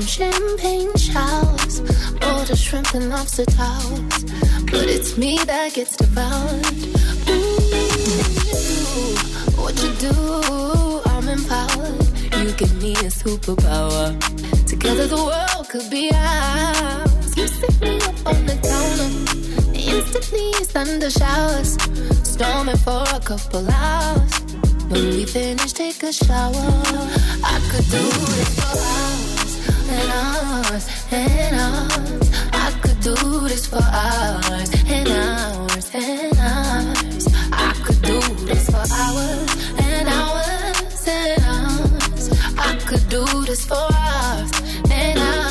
some champagne showers, order shrimp and lobster towers. But it's me that gets devoured. Ooh, what you do? I'm empowered. You give me a superpower. Together the world could be ours. You sit me up on the counter. Instantly thunder showers. Storming for a couple hours. When we finish, take a shower. I could do this for hours and hours and hours. I could do this for hours and hours and hours. I could do this for hours and hours and hours. I could do this for hours and hours.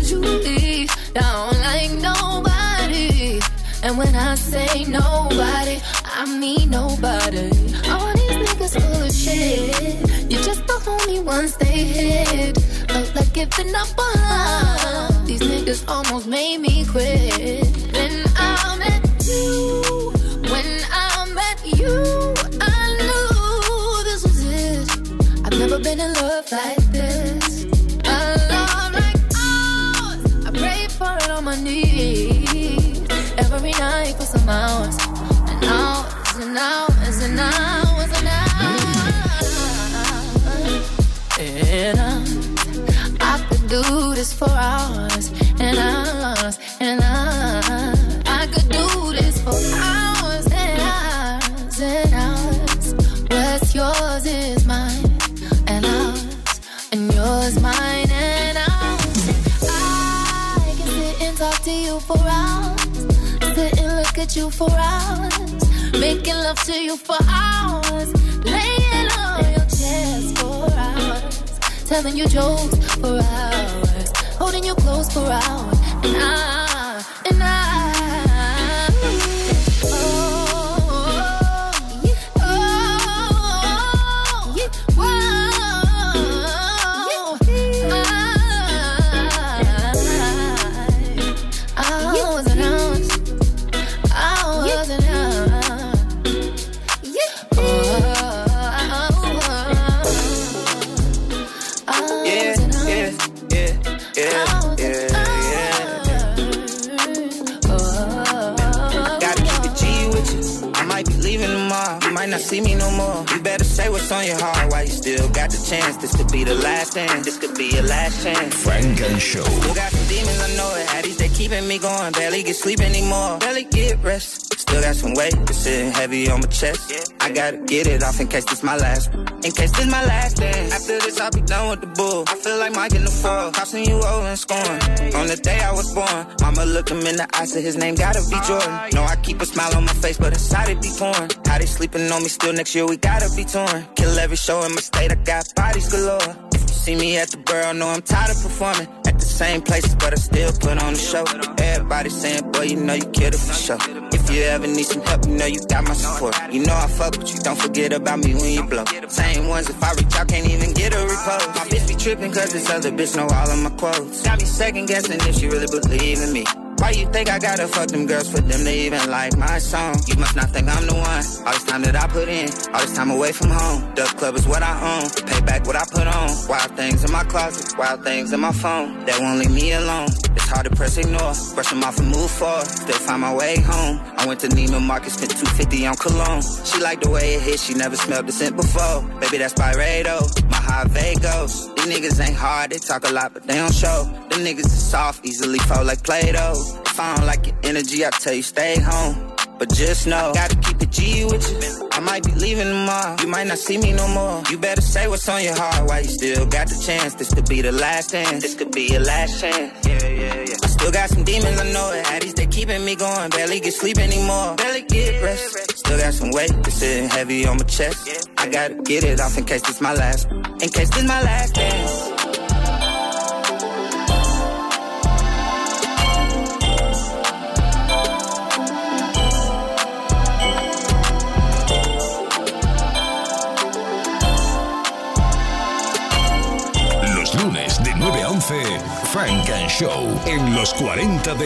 Usually, don't like nobody. And when I say nobody, I mean nobody. You're just the only ones they hit. Felt like giving up on love. These niggas almost made me quit. When I met you. When I met you, I knew this was it. I've never been in love like this. A love like ours. I pray for it on my knees. Every night for some hours and hours and hours and hours. And hours. I could do this for hours and hours and hours. I could do this for hours and hours and hours. What's yours is mine and ours. And yours mine and ours. I can sit and talk to you for hours. Sit and look at you for hours. Making love to you for hours. Laying on your chest for. Telling you jokes for hours. Holding you close for hours. And I, chance. This could be the last dance. This could be your last chance. Funk and Show. Still got some demons, I know it. Addies, they keeping me going. Barely get sleep anymore. Barely get rest. Still got some weight that's sitting heavy on my chest. I gotta get it off in case this my last. In case this my last dance. After this, I'll be done with the bull. I feel like Mike in the fall. Crossing you over and scoring. On the day I was born, mama looked him in the eye, said his name gotta be Jordan. No, I keep a smile on my face, but inside it be torn. How they sleeping on me still next year, we gotta be torn. Kill every show in my state, I got bodies galore. If you see me at the borough, know I'm tired of performing. At the same places, but I still put on the show. Everybody saying, boy, you know you killed it for sure. You ever need some help, you know you got my support. You know I fuck with you, don't forget about me when you blow. Same ones, if I reach out, can't even get a repost. My bitch be tripping, cause this other bitch know all of my quotes. Got me second guessing if she really believe in me. Why you think I gotta fuck them girls for them to even like my song? You must not think I'm the one. All this time that I put in, all this time away from home. Duck Club is what I own. Pay back what I put on. Wild things in my closet, wild things in my phone. That won't leave me alone. It's hard to press ignore. Brush them off and move forward. Still find my way home. I went to Neiman Marcus, spent 250 on cologne. She liked the way it hit, she never smelled the scent before. Baby, that's Byredo, my high Vagos. These niggas ain't hard, they talk a lot, but they don't show. Them niggas is soft, easily fold like Play-Doh. If I don't like your energy, I tell you stay home. But just know, gotta keep it G with you. I might be leaving tomorrow. You might not see me no more. You better say what's on your heart while you still got the chance. This could be the last dance. This could be your last chance. Yeah, yeah, yeah. Still got some demons, I know it. Addies, they keeping me going. Barely get sleep anymore. Barely get rest. Still got some weight that's sitting heavy on my chest. I gotta get it off in case this my last. In case this my last dance. Funk and Show en los 40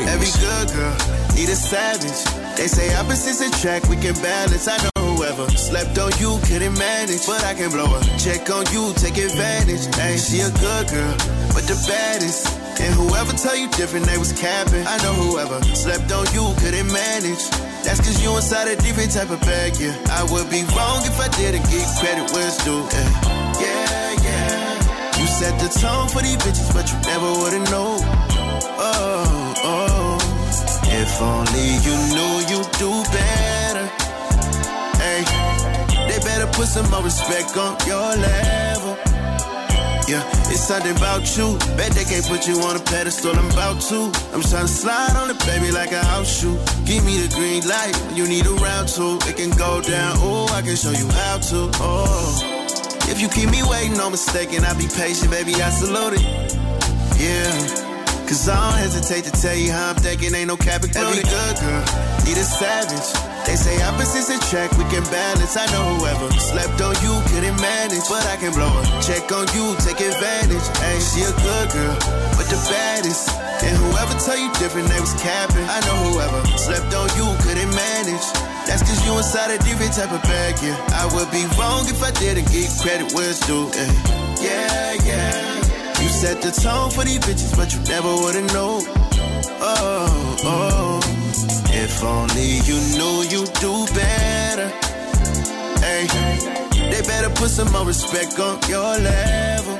Every good girl need a savage. They say opposites attract, we can balance. I know whoever slept on you couldn't manage, but I can blow a check on you, take advantage. Ain't she a good girl, but the baddest. And whoever tell you different, they was capping. I know whoever slept on you couldn't manage. That's cause you inside a different type of bag, yeah. I would be wrong if I didn't get credit where it's due, yeah. Yeah, yeah. You set the tone for these bitches, but you never would've known. Oh, oh. If only you knew you'd do better. Hey, they better put some more respect on your level. Yeah, it's something about you. Bet they can't put you on a pedestal. I'm about to. I'm trying to slide on the baby like a house shoe. Give me the green light. You need a round two. It can go down. Oh, I can show you how to. Oh, if you keep me waiting, no mistaken. I'll be patient, baby. I salute it. Yeah. Cause I don't hesitate to tell you how I'm thinking, ain't no cap Every good girl need a savage. They say opposites attract, we can balance. I know whoever slept on you couldn't manage, but I can blow a check on you, take advantage. Ain't she a good girl, but the baddest. And whoever tell you different, they was capping. I know whoever slept on you couldn't manage. That's cause you inside a different type of bag, yeah. I would be wrong if I didn't get credit where it's due, yeah. Yeah, yeah. You set the tone for these bitches, but you never would've known. Oh, oh. If only you knew you'd do better. Hey, they better put some more respect on your level.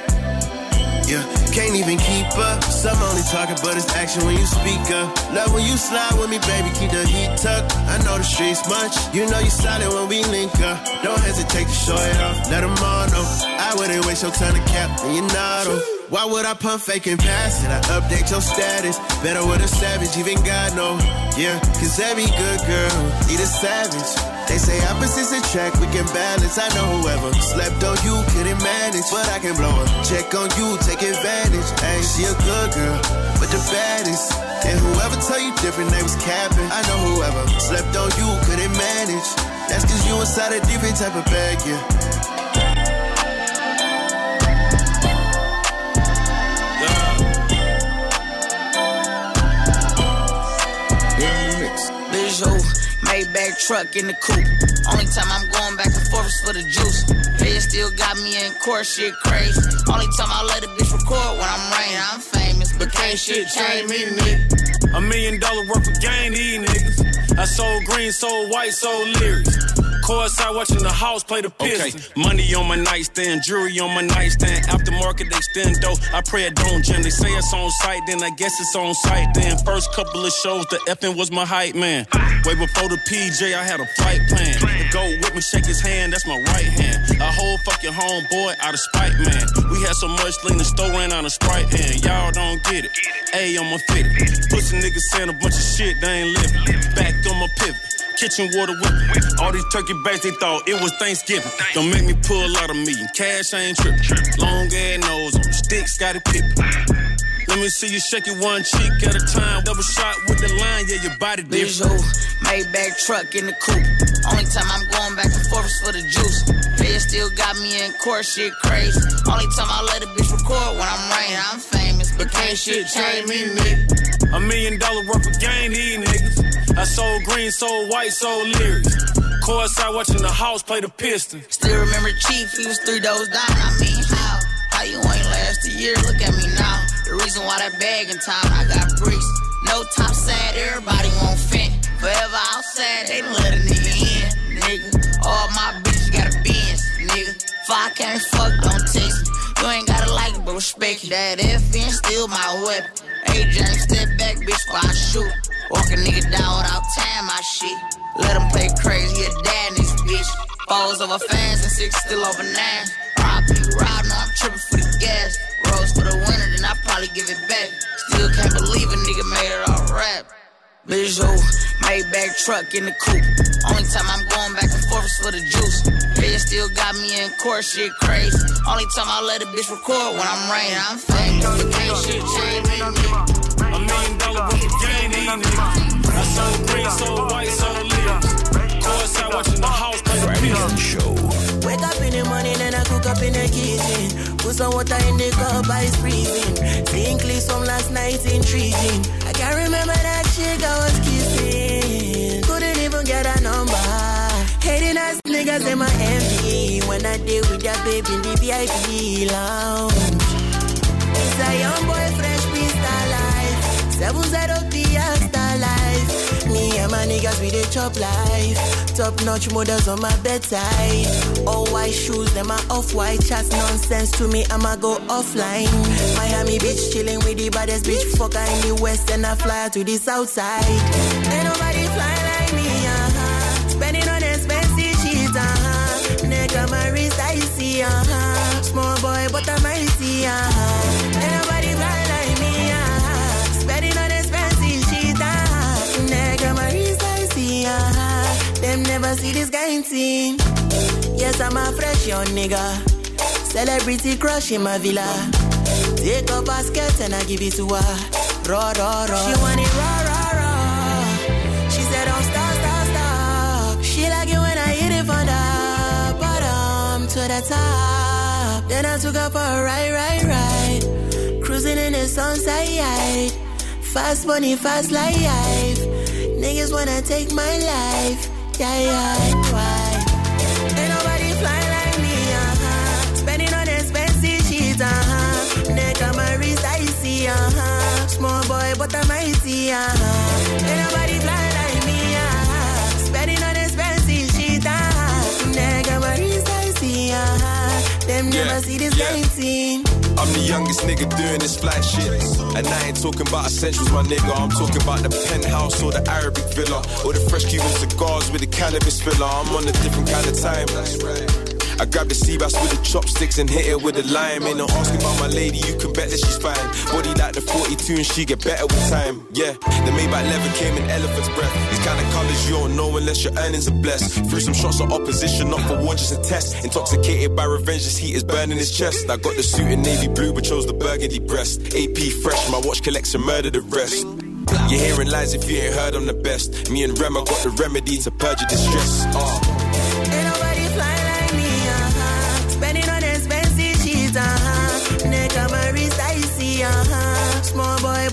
Yeah, can't even keep up. Some only talking, but it's action when you speak up. Love when you slide with me, baby, keep the heat tucked. I know the streets much. You know you solid when we link up. Don't hesitate to show it off. Let them all know. I wouldn't waste your time to cap, and you know. Why would I pump fake and pass it? I update your status. Better with a savage, even God know. Yeah, cause every good girl need a savage. They say opposites attract, we can balance. I know whoever slept on you couldn't manage, but I can blow a check on you, take advantage. Ain't she a good girl, but the baddest. And whoever tell you different, they was capping. I know whoever slept on you couldn't manage. That's cause you inside a different type of bag, yeah. Maybach truck in the coupe. Only time I'm going back and forth is for the juice. They still got me in court, shit crazy. Only time I let a bitch record when I'm rain. I'm famous, but can't shit change me, nigga. A million dollar worth of game, these niggas. I sold green, sold white, sold lyrics. Courtside watching the house play the Pistons. Okay. Money on my nightstand, jewelry on my nightstand. Aftermarket they stand though. I pray it don't jam. They say it's on site, then I guess it's on site. Then first couple of shows, the effing was my hype man. Way before the PJ, I had a flight plan. The go with me, shake his hand, that's my right hand. A whole fucking homeboy out of spite, man. We had so much lean, the store ran on a sprite hand. Y'all don't get it. A on my fit. It. Pussy niggas saying a bunch of shit, they ain't living. Back on my pivot kitchen water whipping. All these turkey bags, they thought it was Thanksgiving. Don't make me pull out of me. Cash, I ain't tripping. Long ass nose on sticks, got it pippin'. Let me see you shake it one cheek at a time. Double shot with the line, yeah, your body different. Maybach truck in the coupe. Only time I'm going back and forth is for the juice. They still got me in court, shit crazy. Only time I let a bitch record when I'm rain. I'm famous, but can't shit change me, nigga. A million dollar worth of game, these niggas. I sold green, sold white, sold lyrics. Courtside watching the house play the piston. Still remember Chief, he was three doors down. I mean, how? How you ain't last a year? Look at me now. Reason why that bag in time, I got bricks. No top sad, everybody won't fit. Forever outside, they let a nigga in, nigga. All my bitches got a Benz, nigga. If I can't fuck, don't text me. You ain't gotta like it, but respect it. That FN still my weapon. AJ, step back, bitch, while I shoot. Walk a nigga down without tying my shit. Let him play crazy, a dad in this bitch. Falls over fans and six still over nine. RIP, ride, no, I'm tripping for the gas. Rose for the winter, then I probably give it back. Still can't believe a nigga made it all rap. Bitch, who? Maybach truck in the coupe. Only time I'm going back and forth is for the juice. They still got me in court, shit crazy. Only time I let a bitch record when I'm raining. I'm famous, but can't shit change me. A million dollar worth of game, these niggas. I sold green, sold white, sold lyrics. Courtside watching the house play the Show. Wake up in the morning and I cook up in the kitchen. Put some water in the cup, ice freezing. Seeing clips from last night intriguing. I can't remember that chick I was kissing. Couldn't even get a number. Hating nigga niggas in my MD when I deal with that baby in the VIP lounge. It's a young boy, fresh beast life. Seven zero Fiesta life. Me and my niggas we dey chop life. Top notch models on my bedside. All white shoes, them are off white. Chat nonsense to me, I'ma go offline. Miami Beach chilling with the baddest bitch fucker in the west, and I fly to the south side. Ain't nobody fly like me, uh-huh. Spending on expensive shit, uh-huh. Neck on my wrist, I see, uh-huh. Small boy, but I'm uh-huh. Ain't nobody see this kind thing. Yes, I'm a fresh young nigga. Celebrity crush in my villa. Take a basket and I give it to her. Raw, raw, raw. She want it raw, raw, raw. She said, don't stop, stop, stop. She like it when I hit it from the bottom to the top. Then I took her for a ride, ride, ride. Cruising in the sunset. Fast money, fast life. Niggas wanna take my life. Yeah, yeah, why? Ain't nobody fly like me, uh-huh. Spending on expensive shit, uh-huh. Neck on my wrist, I see, uh-huh. Small boy, but I'm mighty, uh-huh. Ain't nobody fly like me, uh-huh. Spending on expensive uh-huh. Neck on my wrist, I see, uh-huh. Them Yeah, never see this yeah. kind thing. I'm the youngest nigga doing this fly shit. And I ain't talking about essentials, my nigga. I'm talking about the penthouse or the Arabic villa. Or the fresh Cuban cigars with the cannabis filler. I'm on a different kind of time. I grab the sea bass with the chopsticks and hit it with the lime. Ain't no asking about my lady, you can bet that she's fine. Body like the 42 and she get better with time. Yeah, the Maybach leather came in elephant's breath. These kind of colors you don't know unless your earnings are blessed. Threw some shots of opposition, not for war, just a test. Intoxicated by revenge, this heat is burning his chest. I got the suit in navy blue, but chose the burgundy breast. AP fresh, my watch collection murder the rest. You're hearing lies if you ain't heard I'm the best. Me and Rem, I got the remedy to purge your distress. Uh.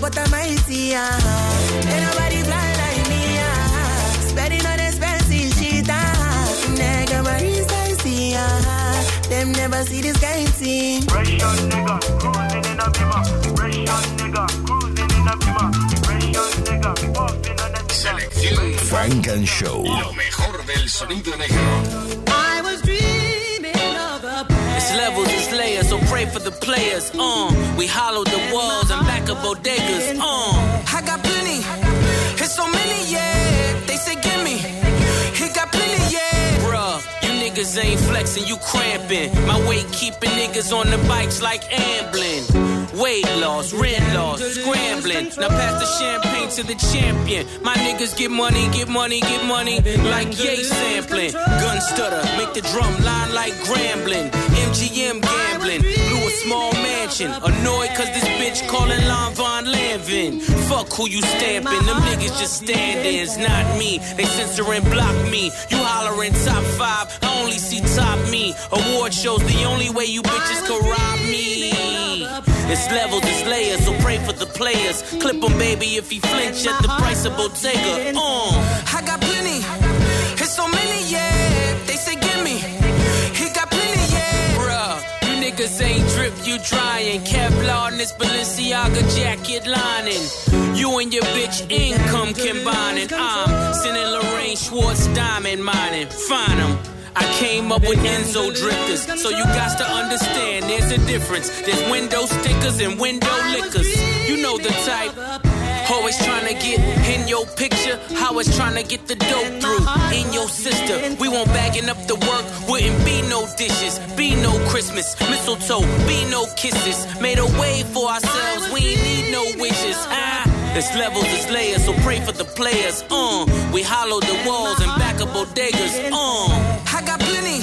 But I'm mighty. Ain't nobody fly like me. Spending on expensive shit. Neck on my wrist, I see. Them never see this kind thing. Fresh young nigga, cruising in a bimmer. Fresh young nigga, cruising in a bimmer. Fresh young nigga, puffing on a Selección Frank and Show. Lo mejor del sonido negro. Levels, it's layers, so pray for the players. Uh, we hollowed the walls and back of bodegas. Uh, I got plenty, niggas ain't flexing, you cramping. My weight keeping niggas on the bikes like ambling. Weight loss, rent loss, scrambling. Now pass the champagne to the champion. My niggas get money, get money, get money. Like yay sampling. Gun stutter, make the drum line like grambling. MGM gambling. Small mansion. Annoyed cause this bitch calling Lon Von Lanvin. Fuck who you stamping. Them niggas just stand-ins, not me. They censor and block me. You hollering top five, I only see top me. Award shows the only way you bitches can rob me. It's levels, it's layers, so pray for the players. Clip him, baby, if he flinch at the price of Bottega. Uh, I got niggas ain't drip, you trying. Kevlar in this Balenciaga jacket lining. You and your bitch income combining. I'm sending Lorraine Schwartz diamond mining. Find Find 'em. I came up with Enzo drifters, so you got to understand there's a difference. There's window stickers and window liquors. You know the type. Always trying to get in your picture, always trying to get the dope through. In your sister, we won't bagging up the work. Wouldn't be no dishes, be no Christmas, mistletoe, be no kisses. Made a way for ourselves, we ain't need no wishes. Ah. It's levels, it's layers, so pray for the players. Uh, we hollowed the walls and back up bodegas. Uh, I got plenty,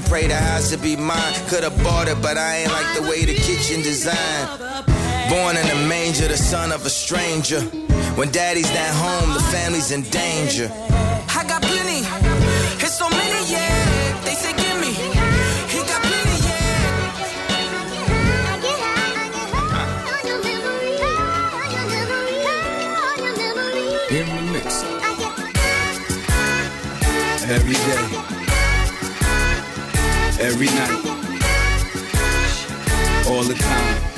and pray the house to be mine. Could've bought it, but I ain't like the way the kitchen designed. Born in a manger, the son of a stranger. When daddy's not home, the family's in danger. Every night. All the time.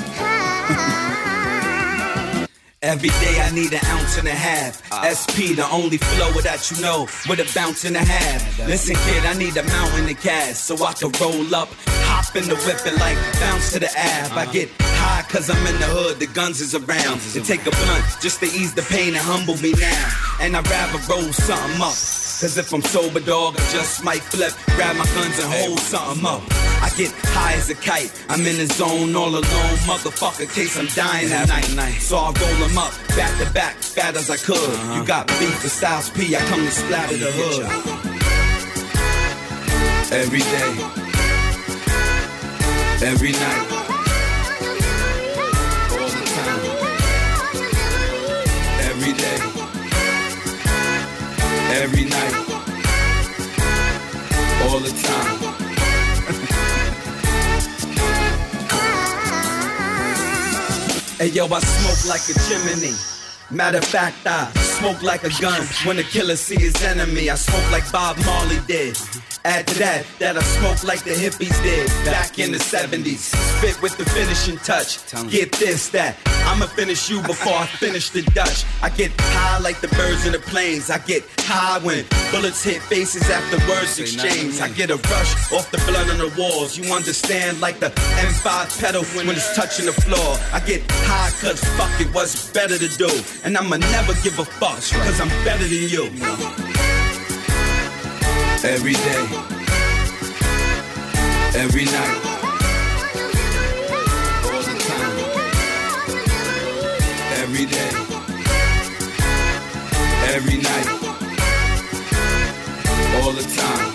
Every day I need an ounce and a half. SP, the only flow that you know, with a bounce and a half. Listen, kid, I need a mountain of gas so I can roll up, hop in the whip and like bounce to the Ave. I get high cause I'm in the hood, the guns is around. And take a blunt just to ease the pain and humble me now. And I'd rather roll something up. Cause if I'm sober, dog, I just might flip, grab my guns and hold something up. I get high as a kite, I'm in the zone all alone, motherfucker, case I'm dying night. So I roll them up, back to back, fat as I could. You uh-huh. got beef with Styles P, I come to splatter the hood. Every day. Every night. Every night. All the time. Hey yo, I smoke like a chimney. Matter of fact, I smoke like a gun. When the killer see his enemy, I smoke like Bob Marley did. Add to that, that I smoke like the hippies did back in the 70s. Spit with the finishing touch. Get this, that. I'ma finish you before I finish the Dutch. I get high like the birds in the planes. I get high when bullets hit faces after words exchange. I get a rush off the blood on the walls. You understand, like the M5 pedal when it's touching the floor. I get high cause fuck it, what's better to do? And I'ma never give a fuck cause I'm better than you. Every day. Every night. All the time. Every day. Every night. All the time.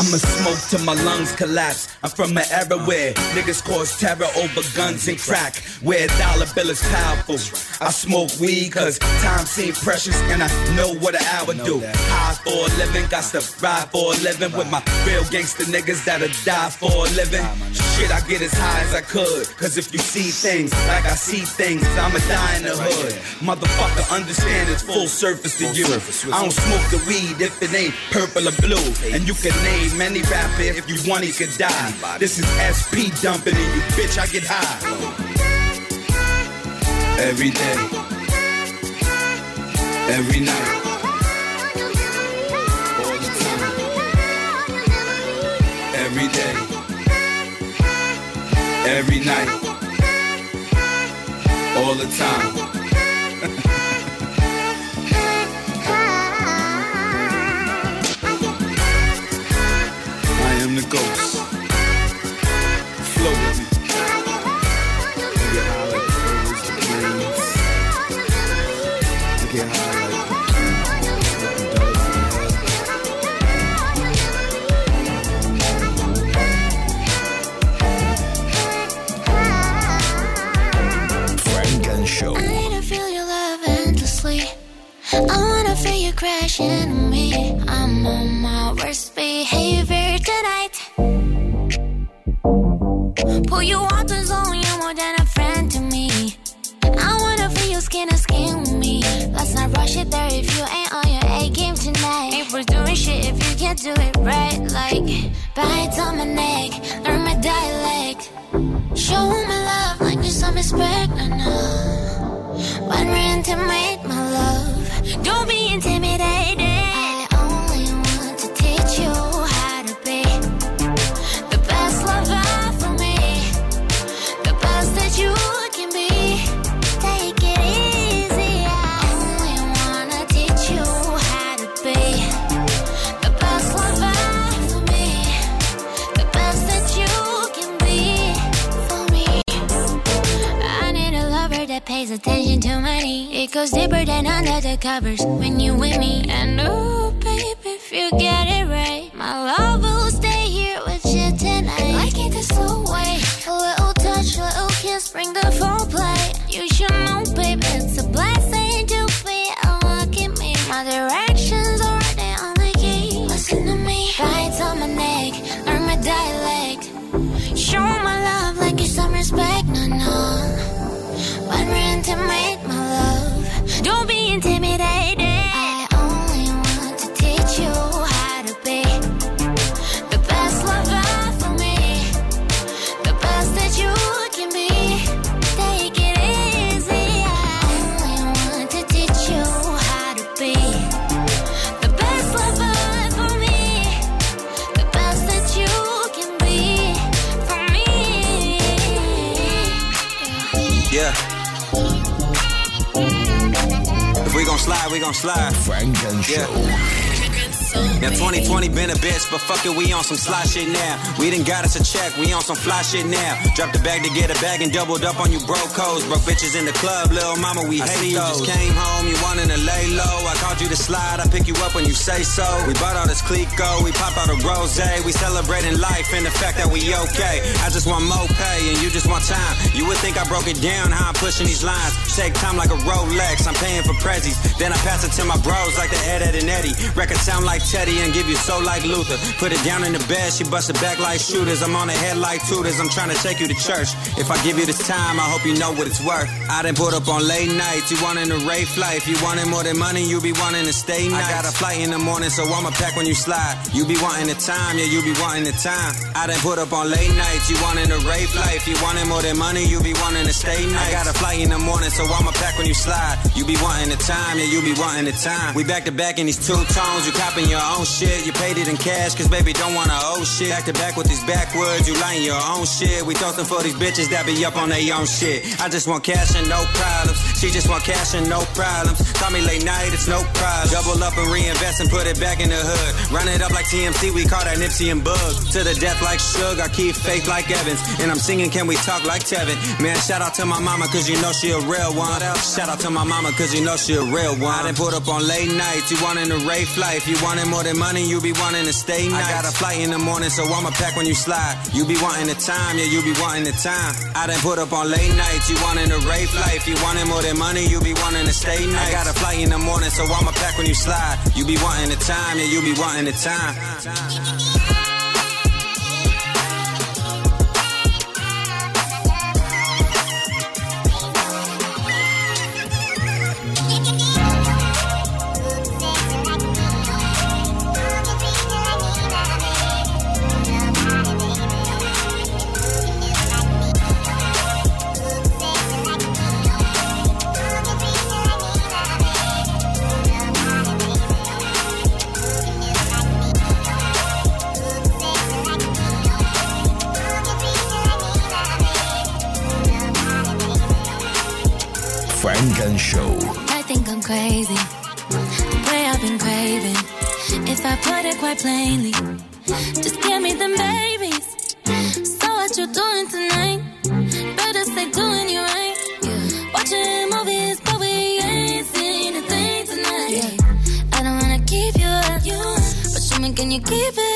I'ma smoke till my lungs collapse. I'm from an era where niggas cause terror over guns and crack. Where a dollar bill is powerful. I smoke weed cause time seems precious and I know what an hour do. High for a living, got to ride for a living with my real gangster niggas that'll die for a living. Shit, I get as high as I could. Cause if you see things like I see things, I'ma die in the hood. Motherfucker, understand it's full surface to you. I don't smoke the weed if it ain't purple or blue. And you can name any rapper if you want, he could die. This is SP dumping in you, bitch. I get high. Every day. Every night. All the time. Every day. Every night. All the time. I am the ghost. Flow covers. When Yeah. Now 2020 been a bitch, but fuck it, we on some sly shit now. We done got us a check, we on some fly shit now. Drop the bag to get a bag and doubled up on you broke codes. Broke bitches in the club, little mama, we I hate see you those. just came home, you wanted to lay low. I called you to slide, I pick you up when you say so. We bought all this Clicquot, we pop out a rose. We celebrating life and the fact that we okay. I just want more pay and you just want time. You would think I broke it down, how I'm pushing these lines. Take time like a Rolex, I'm paying for prezzies. Then I pass it to my bros like the Ed, Ed, and Eddie. Record sound like Teddy and give you soul like Luther. Put it down in the bed, she bust it back like shooters. I'm on the head like tutors, I'm trying to take you to church. If I give you this time, I hope you know what it's worth. I done put up on late nights, you wanting a rafe life. You wanting more than money, you be wanting to stay nice. I got a flight in the morning, so I'ma pack when you slide. You be wanting the time, yeah, you be wanting the time. I done put up on late nights, you wanting a rafe life. You wanting more than money, you be wanting to stay nice. I got a flight in the morning, so I'ma pack when you slide. You be wanting the time, yeah, you be wanting the time. We back to back in these two tones, you copping your own shit. You paid it in cash, cause baby don't wanna owe shit. Back to back with these backwoods, you lying your own shit. We toasting for these bitches that be up on their own shit. I just want cash and no problems. She just want cash and no problems. Call me late night, it's no problem. Double up and reinvest and put it back in the hood. Run it up like TMC, we call that Nipsey and Bug. To the death like Suge, I keep faith like Evans. And I'm singing, can we talk like Tevin? Man, shout out to my mama, cause you know she a real one. Shout out to my mama, cause you know she a real one. I done put up on late nights, you wanting a rafe life. You wanting more than money, you be wanting to stay nice. I got a flight in the morning, so I'ma pack when you slide. You be wanting the time, yeah, you be wanting the time. I done put up on late nights, you wanting a rafe life. You wanting more than money, you be wanting to stay nice. I got a flight in the morning, so I'ma pack when you slide. You be wanting the time, yeah, you be wanting the time. Quite plainly, just give me them babies. So what you doing tonight? Better stay doing you right. Watching movies, but we ain't seen a thing tonight. I don't wanna keep you up, but show me can you keep it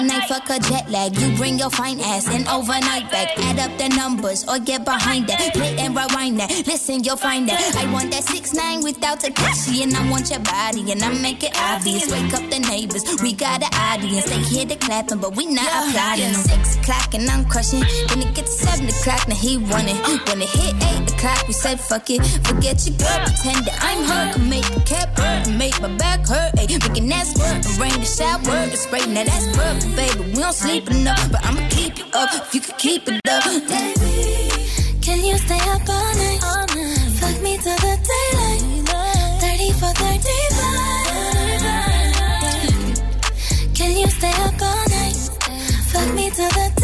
all night? Fuck a jet lag. You bring your fine ass in overnight back. Add up the numbers or get behind that. Play and rewind that. Listen, you'll find that. I want that six nine without the cashy, and I want your body, and I make it obvious. Wake up the neighbors. We got an audience. They hear the clapping, but we not applauding. Six o'clock and I'm crushing. Then it gets seven o'clock, now he running. When it hit eight o'clock, we said fuck it. Forget your girl, pretend that I'm her. Can make a cap make my back hurt. Ay, making that squirt, rain the shower, the spray. Now that's perfect, baby. We don't sleep enough, but I'ma keep you up if you can keep it up. Baby, Can you stay up all night? All night. Fuck me till the daylight. 30 for 35. Can you stay up all night? Fuck me till the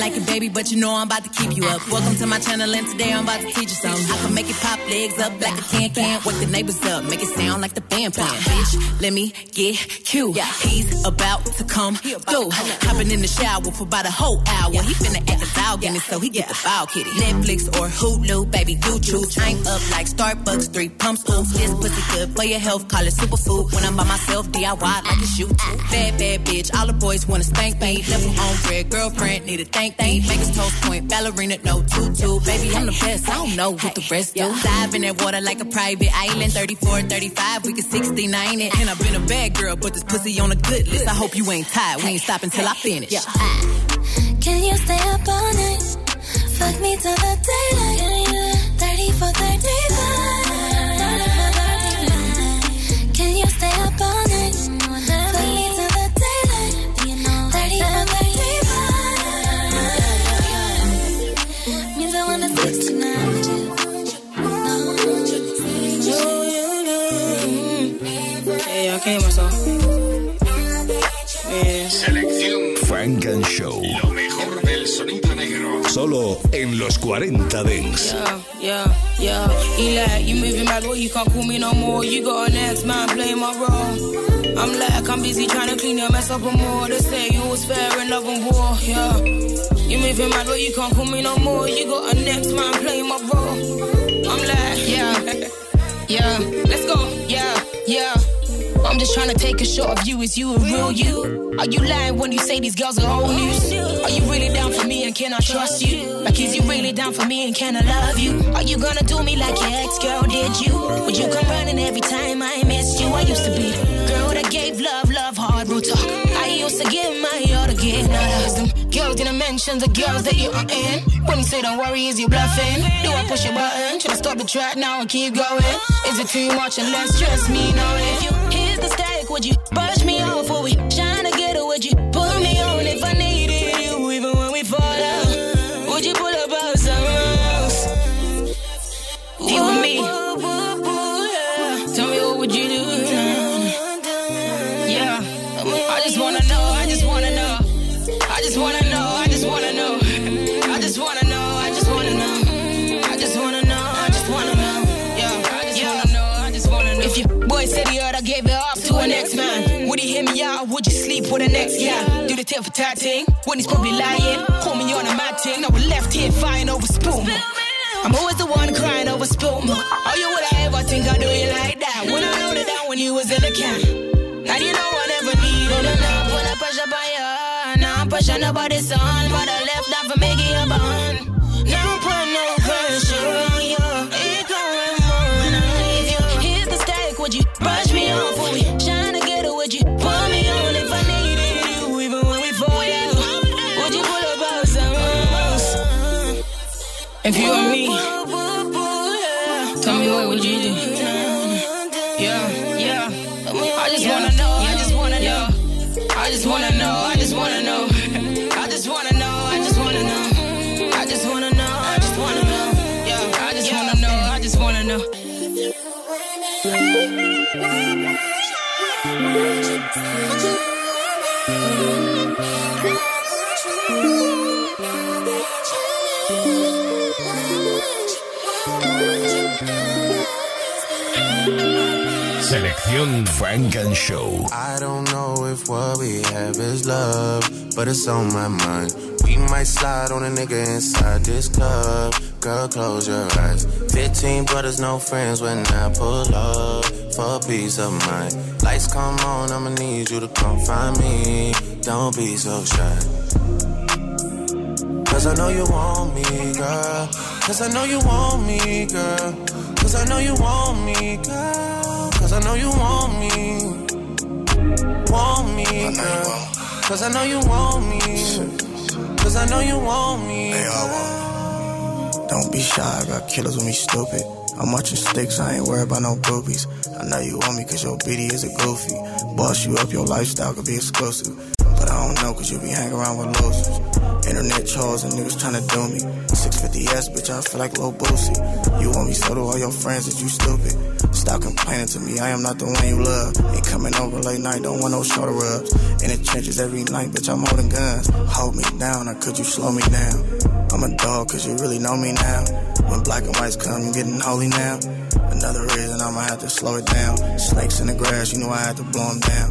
like a baby, but you know I'm about to keep you up. Welcome to my channel, and today I'm about to teach you something. I can make it pop legs up like a can can. Wake the neighbors up, make it sound like the band playing. Bitch, let me get cute. He's about to come through. Hopping in the shower for about a whole hour. He finna act a in it, so he get the foul kitty. Netflix or Hulu, baby, you choose. I'm up like Starbucks, three pumps. Ooh, this pussy good for your health, call it superfood. When I'm by myself, DIY like a shoot. Bad, bad bitch, all the boys wanna spank me. Level on red, girlfriend, need a thank me. Vegas toast point, ballerina, no tutu. Baby, I'm the best, I don't know what the rest do. Dive in that water like a private island. 34, 35, we can 69 it. And I've been a bad girl, but this pussy on a good list. I hope you ain't tired, we ain't stopping till I finish. Can you stay up all night? Fuck me till the daylight. 30 for 35. Yeah, I came. Yeah. Selección Funk and Show. Lo mejor del sonido negro. Solo en los 40 Dents. Yeah, yeah, yeah. Eli, you moving mad, well, you can't call me no more. You got an ex man playing my role. I'm like, I'm busy trying to clean your mess up and more. They say you was fair in love and war, yeah. You moving mad, well, you can't call me no more. You got an ex man playing my role. I'm like, yeah, yeah, let's go, yeah, yeah. I'm just trying to take a shot of you. Is you a real you? Are you lying when you say these girls are old news? Are you really down for me and can I trust you? Like, is you really down for me and can I love you? Are you gonna do me like your ex girl did you? Would you come running every time I missed you? I used to be the girl that gave love, love, hard, real talk. I used to give my all to get not. Them girls didn't mention the girls that you are in. When you say don't worry, is you bluffing? Do I push your button? Should I stop the track now and keep going? Is it too much and less stress me now? Would you brush me tip for tat thing when he's probably lying. Call me on a mad thing. Now we're left here fighting over spoon. I'm always the one crying over milk. Oh, you would I ever think I'd do you like that? When I wrote it down when you was in the can. Now you know I never needed enough. When I pressure by you, now I'm pressure nobody's on. But I Selección Funk and Show. I don't know if what we have is love, but it's on my mind. We might slide on a nigga inside this club. Girl, close your eyes. 15 brothers, no friends when I pull up for peace of mind. Lights come on, I'ma need you to come find me. Don't be so shy. Cause I know you want me, girl. Cause I know you want me, girl. Cause I know you want me, girl. Cause I know you want me. Want me, girl. Cause I know you want me. Cause I know you want me. Don't be shy, I got killers with me stupid. I'm watching sticks, I ain't worried about no groupies. I know you want me cause your BD is a goofy. Boss you up, your lifestyle could be exclusive. But I don't know, cause you be hanging around with losers. Internet trolls and niggas tryna do me. 650S, bitch, I feel like Lil Boosie. You want me so do all your friends that you stupid. Stop complaining to me, I am not the one you love. Ain't coming over late night, don't want no shoulder rubs. In the trenches every night, bitch, I'm holding guns. Hold me down, or could you slow me down? I'm a dog, cause you really know me now. When black and whites come, you getting holy now. Another reason I'ma have to slow it down. Snakes in the grass, you know I had to blow them down.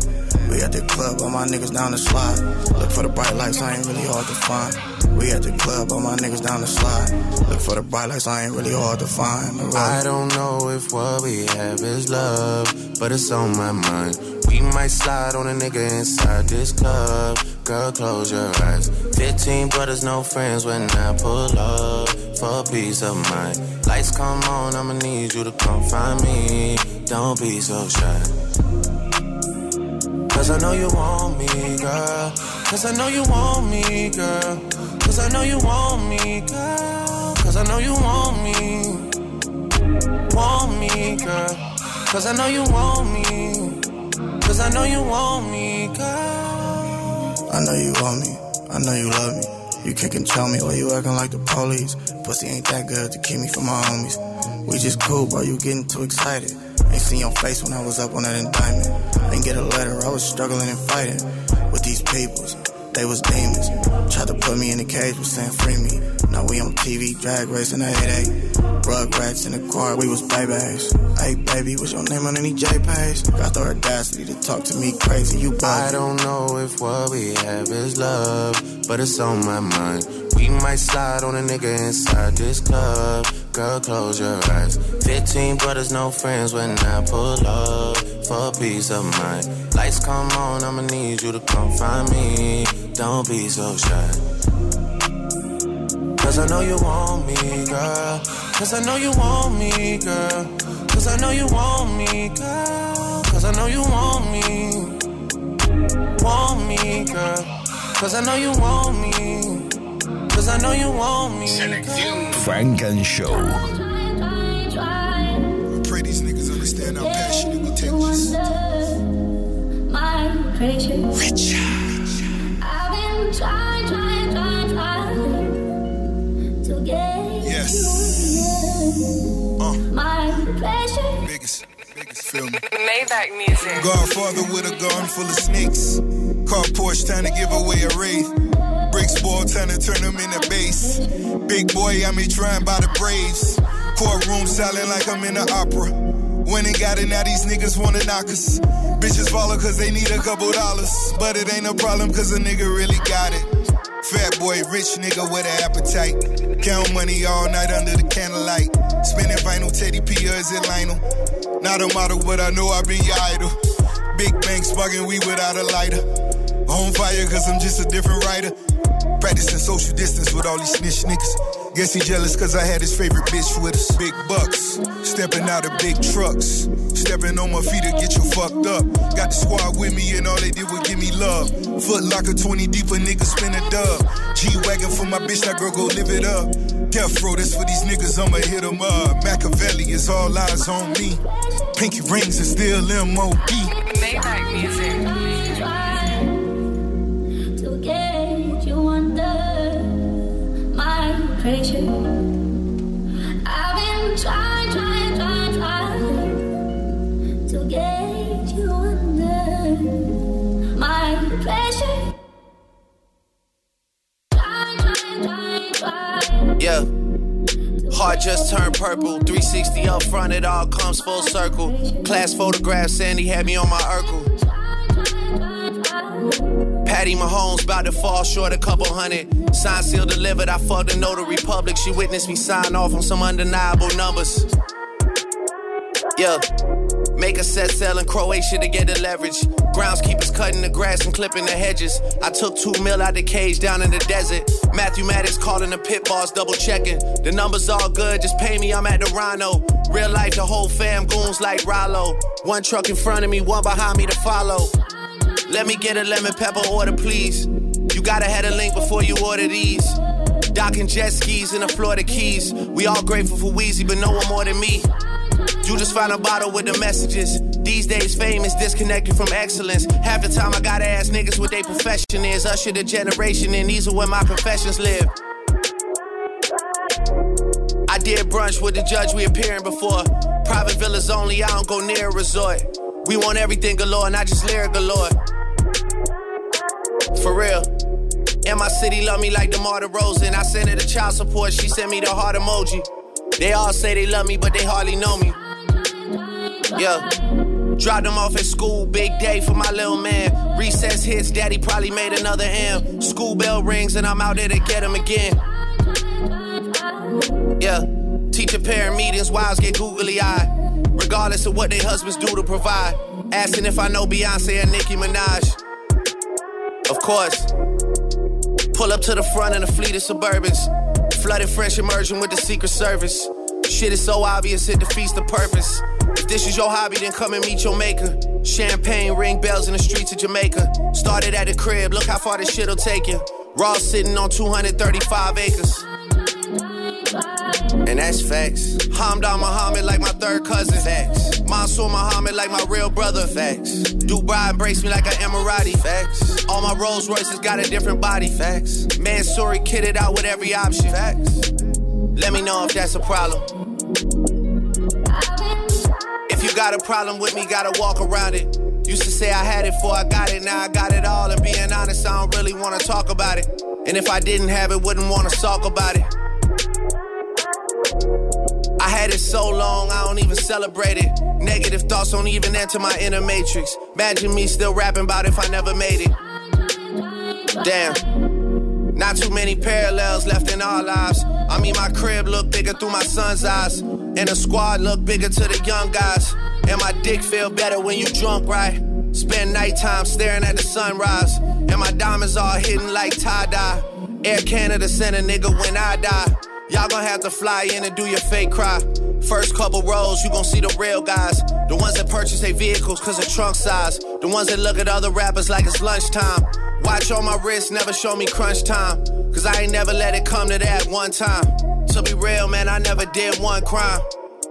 We at the club, all my niggas down the slide. Look for the bright lights, I ain't really hard to find. We at the club, all my niggas down the slide. Look for the bright lights, I ain't really hard to find. I don't know if what we have is love, but it's on my mind. Might slide on a nigga inside this club. Girl, close your eyes. 15 brothers, no friends when I pull up for peace of mind. Lights come on, I'ma need you to come find me. Don't be so shy. Cause I know you want me, girl. Cause I know you want me, girl. Cause I know you want me, girl. Cause I know you want me. Want me, girl. Cause I know you want me. Cause I know you want me, girl. I know you want me. I know you love me. You can't control me while you acting like the police. Pussy ain't that good to keep me from my homies. We just cool, bro. You getting too excited. Ain't seen your face when I was up on that indictment. Ain't get a letter. I was struggling and fighting with these peoples. They was demons. Tried to put me in a cage, was saying free me. Now we on TV, drag racing at 8 Rug rats in the car, we was babies. Hey baby, what's your name on any JPays? Got the audacity to talk to me crazy, you bug. I don't know if what we have is love, but it's on my mind. We might slide on a nigga inside this club. Girl, close your eyes. 15 brothers, no friends when I pull up for peace of mind. Lights come on, I'ma need you to come find me. Don't be so shy. Cause I know you want me, girl. Cause I know you want me, girl. Cause I know you want me, girl. Cause I know you want me. Want me, girl. Cause I know you want me. Cause I know you want me. Funk and Show. I pray these niggas understand how passionate we take this. Rich. I've been trying, trying, trying, trying to get Yes. Uh. you. My pressure. Biggest, biggest, feel me? Maybach music. Godfather with a gun full of snakes. Car Porsche trying to give away a wraith. Ball trying to turn them into base. Big boy, I'm trying by the Braves. Courtroom silent like I'm in the opera. When it got it, now these niggas wanna knock us. Bitches follow cause they need a couple dollars. But it ain't a problem cause a nigga really got it. Fat boy, rich nigga with an appetite. Count money all night under the candlelight. Spinning vinyl, Teddy P or is it Lionel? Not a model, but I know I be your idol. Big banks bugging we without a lighter. On fire cause I'm just a different writer. Practicing social distance with all these snitch niggas. Guess he jealous cause I had his favorite bitch with us. Big bucks, stepping out of big trucks. Stepping on my feet to get you fucked up. Got the squad with me and all they did was give me love. Foot locker 20 deep, a nigga spin a dub. G-Wagon for my bitch, that girl go live it up. Death row, that's for these niggas, I'ma hit 'em up. Machiavelli is all eyes on me. Pinky rings is still M.O.D. Maybach music. 360 up front, it all comes full circle. Class photograph, Sandy had me on my Urkel. Patty Mahomes about to fall short a couple hundred. Sign seal delivered. I fucked the notary public. She witnessed me sign off on some undeniable numbers. Yeah. Make a set sell in Croatia to get the leverage. Groundskeepers cutting the grass and clipping the hedges. I took two mil out the cage down in the desert. Matthew Maddox calling the pit boss, double checking. The numbers all good, just pay me, I'm at the Rhino. Real life, the whole fam goons like Rollo. One truck in front of me, one behind me to follow. Let me get a lemon pepper order, please. You gotta have a link before you order these. Docking jet skis in the Florida Keys. We all grateful for Wheezy, but no one more than me. You just found a bottle with the messages. These days, fame is disconnected from excellence. Half the time, I gotta ask niggas what their profession is. Usher the generation, and these are where my confessions live. I did brunch with the judge we appearing before. Private villas only, I don't go near a resort. We want everything galore, not just lyric galore. For real. And my city love me like DeMar DeRozan. I sent her the child support, she sent me the heart emoji. They all say they love me, but they hardly know me. Yeah. Dropped them off at school, big day for my little man. Recess hits, daddy probably made another M. School bell rings, and I'm out there to get him again. Yeah. Teacher parent meetings, wives get googly eyed. Regardless of what their husbands do to provide. Asking if I know Beyonce and Nicki Minaj. Of course. Pull up to the front in a fleet of Suburbans. Flooded fresh immersion with the Secret Service. Shit is so obvious, it defeats the purpose. This is your hobby, then come and meet your maker. Champagne, ring bells in the streets of Jamaica. Started at the crib, look how far this shit'll take you. Raw sitting on 235 acres. And that's facts. Hamdan Muhammad like my third cousin. Facts. Mansour Muhammad like my real brother. Facts. Dubai embrace me like an Emirati. Facts. All my Rolls Royces got a different body. Facts. Mansory kitted out with every option. Facts. Let me know if that's a problem. If you got a problem with me, gotta walk around it. Used to say I had it before I got it, now I got it all. And being honest, I don't really wanna talk about it. And if I didn't have it, wouldn't wanna talk about it. I had it so long, I don't even celebrate it. Negative thoughts don't even enter my inner matrix. Imagine me still rapping about if I never made it. Damn. Not too many parallels left in our lives. I mean, my crib look bigger through my son's eyes. And the squad look bigger to the young guys. And my dick feel better when you drunk, right? Spend nighttime staring at the sunrise. And my diamonds all hidden like tie-dye. Air Canada sent a nigga when I die. Y'all gonna have to fly in and do your fake cry. First couple rows, you gon' see the real guys. The ones that purchase their vehicles cause of trunk size. The ones that look at other rappers like it's lunchtime. Watch on my wrist, never show me crunch time. Cause I ain't never let it come to that one time. To be real, man, I never did one crime.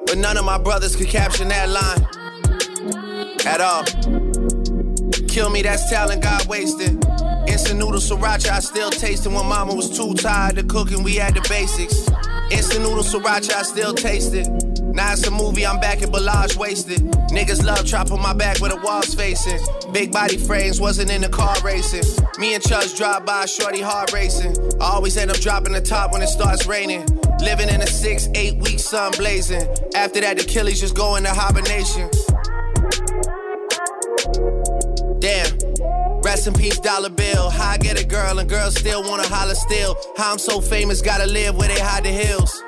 But none of my brothers could caption that line. At all. Kill me, that's talent God wasted. Instant noodle sriracha, I still tasting when mama was too tired to cook and we had the basics. Instant noodle sriracha, I still taste it. Now it's a movie, I'm back at Bellage wasted. Niggas love trap on my back with the walls facing. Big body frames, wasn't in the car racing. Me and Chubbs drive by, shorty hard racing. I always end up dropping the top when it starts raining. Living in a six, eight week sun blazing. After that, the Achilles just go into hibernation. Damn. Rest in peace, dollar bill. How I get a girl and girls still wanna holler still. How I'm so famous, gotta live where they hide the hills.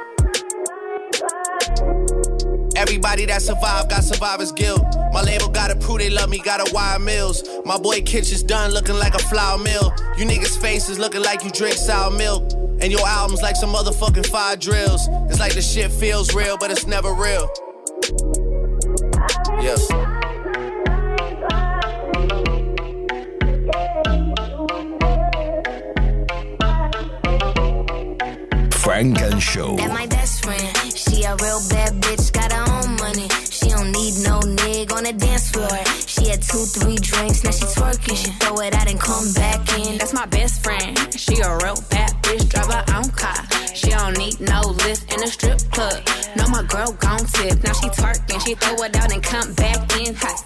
Everybody that survived got survivor's guilt. My label gotta prove they love me, gotta wire mills. My boy Kitchen's done looking like a flour mill. You niggas' faces looking like you drink sour milk. And your albums like some motherfucking fire drills. It's like the shit feels real, but it's never real. Yeah. Funk and Show. That my best friend. She a real bad bitch, got her own no nigga on the dance floor. She had two, three drinks, now she twerking. She throw it out and come back in. That's my best friend. She a real bad bitch, drive her own car. She don't need no lift in a strip club. No, my girl gon' tip. Now she twerking, she throw it out and come back in. Hot.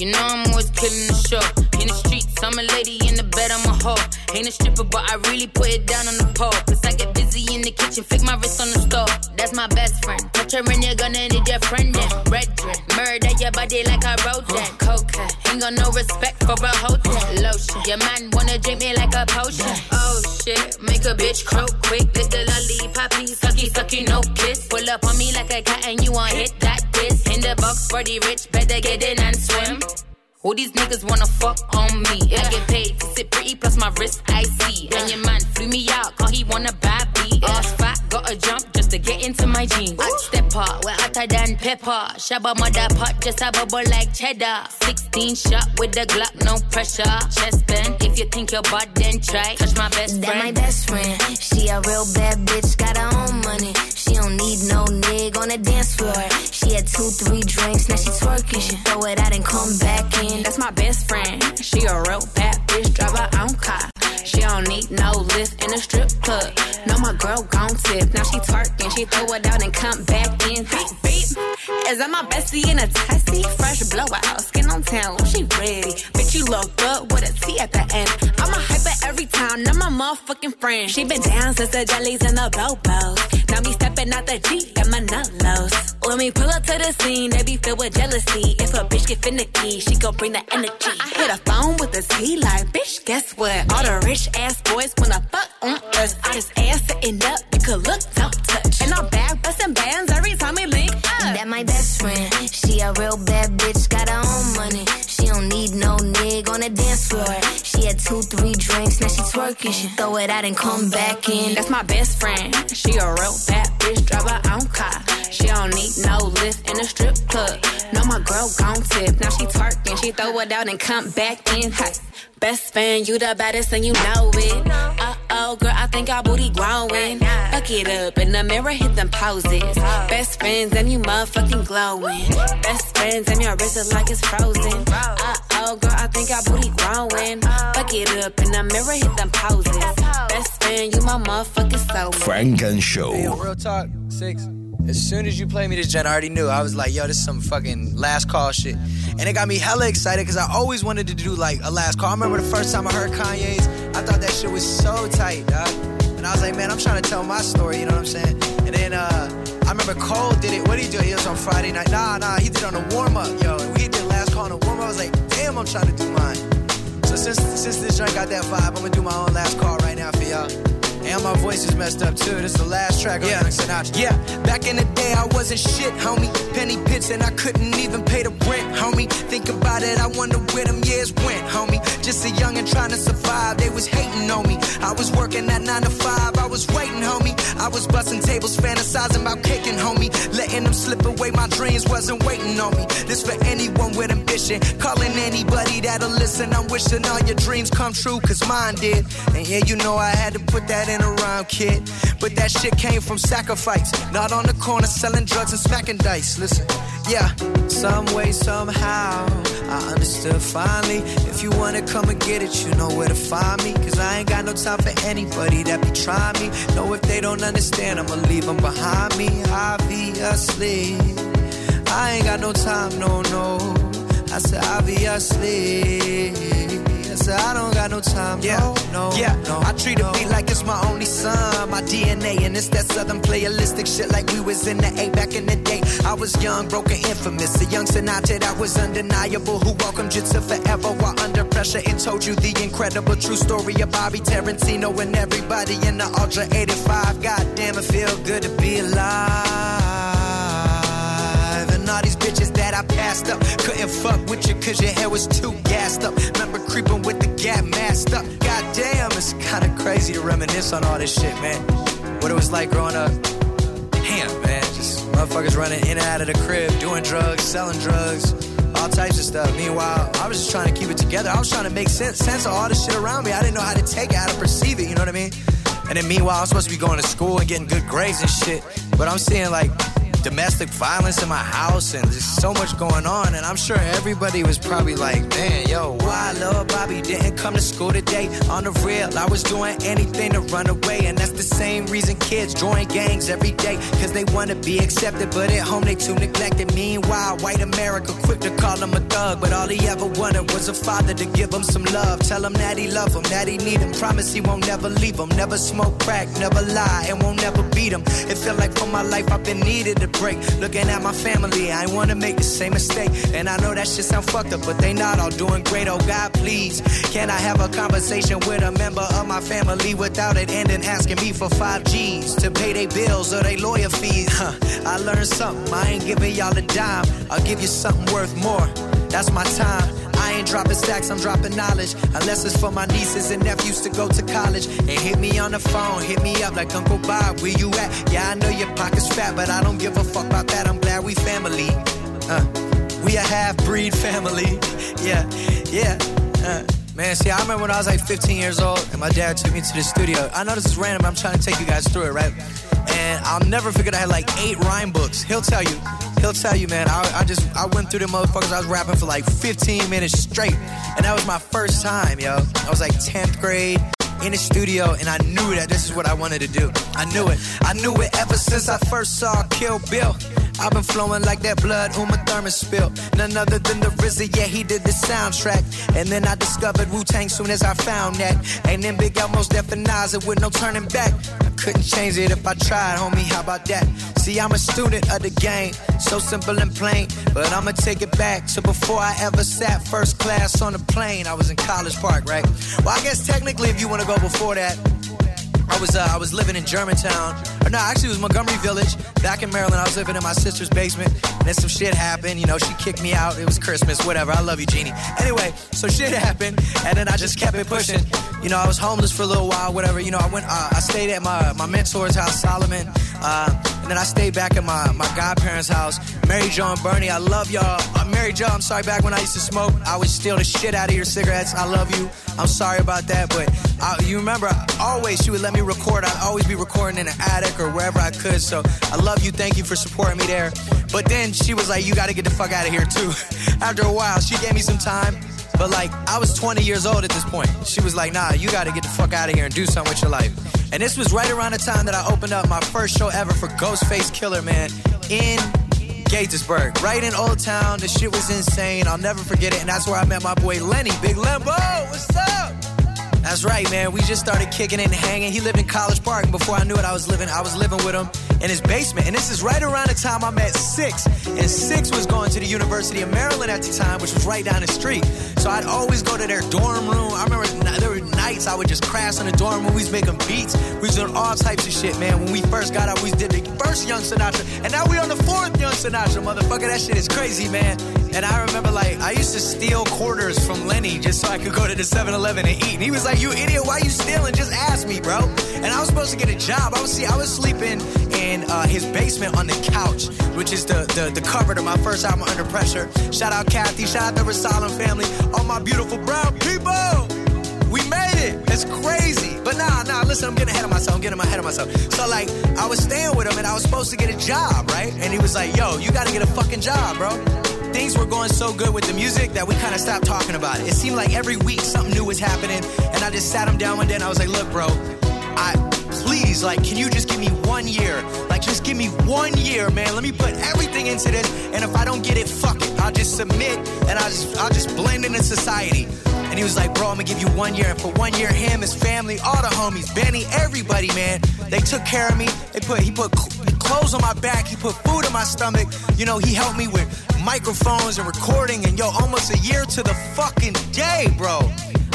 You know I'm always killing the show. In the streets, I'm a lady in the bed, I'm a hoe. Ain't a stripper, but I really put it down on the pole. Cause I get busy in the kitchen, flick my wrist on the stove. That's my best friend. Touch her and you're gonna need your friend then. Red drip, murder your body like a rodent. Cocaine, ain't got no respect for a hotel. Lotion, your man wanna drink me like a potion. Oh shit, make a bitch croak quick. Lick the lollipop, sucky, sucky, no kiss. Pull up on me like a cat and you want hit that kiss. In the box the rich, better get in and swim. All these niggas wanna fuck on me. I get paid to sit pretty, plus my wrist I see. And your man flew me out, cause he wanna buy beat. Uh. Ass fat, gotta jump just to get into my jeans. I step out, we're hotter than pepper. Shabba mother pot, just a bubble like cheddar. 16 shot with the Glock, no pressure. Chest bend, if you think you're bad, then try. Touch my best friend. That my best friend. She a real bad bitch, got her own money. She don't need no nigga on the dance floor. She had two, three drinks, now she twerking. She throw it out and come back in. That's my best friend. She a real bad bitch, drive her own car. She don't need no lift in a strip club. No, my girl gon' tip. Now she twerking, she throw it out and come back in. Beep, beep. Is that my bestie in a testy? Fresh blowout, skin on town, she ready. Bitch, you look good with a T at the end. I'm a hyper every time, not my motherfucking friend. She been down since the jellies and the bobos. Now me stepping out the Jeep and my nullos. When we pull up to the scene, they be filled with jealousy. If a bitch get finicky, she gon' bring the energy. I hit a phone with a T like, bitch, guess what? All the rich ass boys wanna fuck on us. I just ass sitting up, you could look, don't touch. And I'm back busting bands every time we link up. That my best friend. She a real bad bitch, got her own money. She don't need no nigga on the dance floor. She had two, three drinks, now she twerking. She throw it out and come back in. That's my best friend. She a real bad bitch, drive her own car. She don't need no lift in a strip club. No, my girl gon' tip. Now she twerking, she throw it out and come back in. Hey, best friend, you the baddest and you know it. Uh oh, girl, I think our booty growing. Fuck it up in the mirror, hit them poses. Best friends and you motherfucking glowing. Best friends and your wrist is like it's frozen. Uh oh, girl, I think our booty growing. Fuck it up in the mirror, hit them poses. Best friend, you my motherfucking soul. Funk and Show. Hey, yo, real talk, six. As soon as you played me this gen, I already knew. I was like, yo, this is some fucking last call shit. And it got me hella excited because I always wanted to do like a last call. I remember the first time I heard Kanye's, I thought that shit was so tight, dog. And I was like, man, I'm trying to tell my story, you know what I'm saying? And then uh, I remember Cole did it. What did he do? He was on Friday night. Nah, nah, he did on the warm up, yo. And we did last call on the warm up. I was like, damn, I'm trying to do mine. So since since this joint got that vibe, I'm gonna do my own last call right now for y'all. And my voice is messed up too. This is the last track on Yeah. Young Sinatra. Yeah, back in the day I wasn't shit, homie. Penny pits and I couldn't even pay the rent, homie. Think about it, I wonder where them years went, homie. Just a young and trying to survive, they was hating on me. I was working at nine to five, I was waiting, homie. I was busting tables, fantasizing about kicking, homie. Letting them slip away, my dreams wasn't waiting on me. This for anyone with ambition, calling anybody that'll listen. I'm wishing all your dreams come true, cause mine did. And yeah, you know I had to put that in a rhyme, kid. But that shit came from sacrifice, not on the corner selling drugs and smacking dice. Listen, yeah. Some way, somehow, I understood finally. If you wanna come and get it, you know where to find me. Cause I ain't got no time for anybody that be trying me. Know if they don't understand, I'ma leave them behind me. Obviously, I ain't got no time, no, no. I said, obviously. I said, I don't got no time, Yeah, no, no. yeah. no, I treat no. a beat like it's my only son, my DNA, and it's that southern playalistic shit like we was in the A back in the day. I was young, broke, and infamous, a young Sinatra that was undeniable, who welcomed you to forever while under pressure and told you the incredible true story of Bobby Tarantino and everybody in the Ultra 85. God damn, it feel good to be alive. And all these bitches that I passed up couldn't fuck with you cause your hair was too gassed up. Remember creeping with the up. God damn, It's kind of crazy to reminisce on all this shit, man. What it was like growing up. Damn, man. Just motherfuckers running in and out of the crib, doing drugs, selling drugs, all types of stuff. Meanwhile, I was just trying to keep it together. I was trying to make sense, sense of all the shit around me. I didn't know how to take it, how to perceive it, you know what I mean? And then meanwhile, I'm supposed to be going to school and getting good grades and shit. But I'm seeing like domestic violence in my house and there's so much going on. And I'm sure everybody was probably like, man, yo, why little Bobby didn't come to school today? On the real, I was doing anything to run away. And that's the same reason kids join gangs every day. Cause they wanna be accepted, but at home they too neglected. Meanwhile, white America quick to call him a thug. But all he ever wanted was a father to give him some love. Tell him that he love him, that he need him. Promise he won't never leave him. Never smoke crack, never lie, and won't never beat him. It felt like for my life I've been needed a break. Looking at my family, I ain't wanna make the same mistake. And I know that shit sound fucked up, but they not all doing great. Oh God, please. Can I have a conversation with a member of my family without it ending asking me for five G's to pay their bills or their lawyer fees? Huh. I learned something. I ain't giving y'all a dime. I'll give you something worth more. That's my time. I ain't dropping stacks, I'm dropping knowledge. Unless it's for my nieces and nephews to go to college. And hit me on the phone, hit me up like Uncle Bob, where you at? Yeah, I know your pocket's fat, but I don't give a fuck about that. I'm glad we family. Uh, we a half breed family. Yeah, yeah. Uh. Man, see, I remember when I was like 15 years old and my dad took me to the studio. I know this is random, but I'm trying to take you guys through it, right? And I'll never forget I had like eight rhyme books. He'll tell you, he'll tell you, man. I, I just, I went through the motherfuckers. I was rapping for like 15 minutes straight. And that was my first time, yo. I was like 10th grade in the studio and I knew that this is what I wanted to do. I knew it. I knew it ever since I first saw Kill Bill. I've been flowing like that blood Uma Thurman spilled. None other than the RZA, yeah, he did the soundtrack. And then I discovered Wu Tang soon as I found that. And then Big Elmo's definizer with no turning back. I couldn't change it if I tried, homie. How about that? See, I'm a student of the game, so simple and plain. But I'ma take it back to before I ever sat first class on a plane. I was in College Park, right? Well, I guess technically, if you wanna go before that, I was uh, I was living in Germantown. Or no, actually it was Montgomery Village, back in Maryland. I was living in my sister's basement. And then some shit happened. You know, she kicked me out. It was Christmas, whatever. I love you, Jeannie. Anyway, so shit happened, and then I just kept it pushing. You know, I was homeless for a little while, whatever. You know, I went, uh, I stayed at my my mentor's house, Solomon. Uh, and then I stayed back at my, my godparents' house. Mary Jo and Bernie, I love y'all. Uh, Mary Jo, I'm sorry, back when I used to smoke, I would steal the shit out of your cigarettes. I love you. I'm sorry about that, but uh, you remember, always she would let me record. I'd always be recording in an attic or wherever I could. So I love you. Thank you for supporting me there. But then she was like, you got to get the fuck out of here too. After a while, she gave me some time. But like, I was 20 years old at this point. She was like, nah, you gotta get the fuck out of here and do something with your life. And this was right around the time that I opened up my first show ever for Ghostface Killah, man, in Gaithersburg, right in Old Town. The shit was insane. I'll never forget it. And that's where I met my boy Lenny, Big Lenbo. What's up? That's right, man. We just started kicking and hanging. He lived in College Park, and before I knew it, I was living. I was living with him in his basement. And this is right around the time I met Six. And Six was going to the University of Maryland at the time, which was right down the street. So I'd always go to their dorm room. I remember there were nights I would just crash in the dorm room. We was making beats. We was doing all types of shit, man. When we first got out, we did the first Young Sinatra, and now we on the fourth Young Sinatra, motherfucker. That shit is crazy, man. And I remember, like, I used to steal quarters from Lenny just so I could go to the 7-Eleven and eat. And he was like, "You idiot! Why you stealing? Just ask me, bro." And I was supposed to get a job. I was see, I was sleeping in uh, his basement on the couch, which is the, the the cover to my first album, Under Pressure. Shout out Kathy. Shout out the Rasalem family. All my beautiful brown people. We made it. It's crazy. But nah, nah, listen, I'm getting ahead of myself. I'm getting ahead of myself. So, like, I was staying with him and I was supposed to get a job, right? And he was like, yo, you gotta get a fucking job, bro. Things were going so good with the music that we kind of stopped talking about it. It seemed like every week something new was happening. And I just sat him down one day and I was like, look, bro, I please, like, can you just give me one year? Like, just give me one year, man. Let me put everything into this. And if I don't get it, fuck it. I'll just submit and I'll just I'll just blend into society. And he was like, bro, I'm gonna give you one year. And for one year, him, his family, all the homies, Benny, everybody, man, they took care of me. They put he put clothes on my back. He put food in my stomach. You know, he helped me with microphones and recording. And yo, almost a year to the fucking day, bro.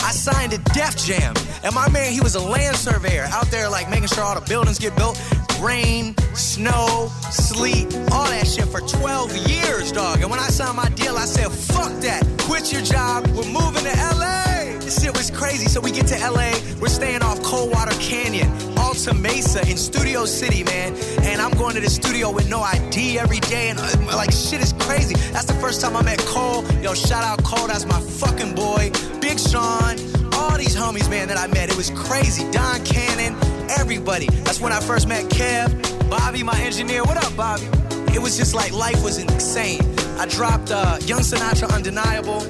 I signed a Def Jam. And my man, he was a land surveyor out there, like making sure all the buildings get built. Rain, snow, sleet, all that shit for 12 years, dog. And when I signed my deal, I said, fuck that. Quit your job. We're moving to LA. This shit was crazy. So we get to LA. We're staying off Coldwater Canyon, Alta Mesa in Studio City, man. And I'm going to the studio with no ID every day. And uh, like, shit is crazy. That's the first time I met Cole. Yo, shout out Cole. That's my fucking boy. Big Sean. All these homies, man, that I met. It was crazy. Don Cannon, everybody. That's when I first met Kev, Bobby, my engineer. What up, Bobby? It was just like life was insane. I dropped uh, Young Sinatra Undeniable,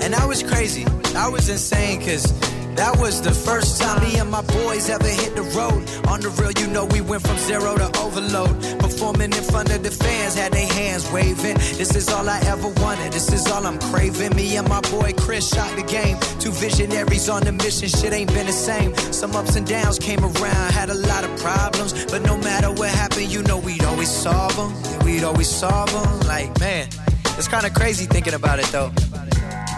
and that was crazy. That was insane because that was the first time me and my boys ever hit the road. On the real, you know, we went from zero to overload. Performing in front of the fans, had their hands waving. This is all I ever wanted, this is all I'm craving. Me and my boy Chris shot the game. Two visionaries on the mission, shit ain't been the same. Some ups and downs came around, had a lot of problems. But no matter what happened, you know, we'd always solve them. We'd always solve them. Like, man, it's kind of crazy thinking about it though.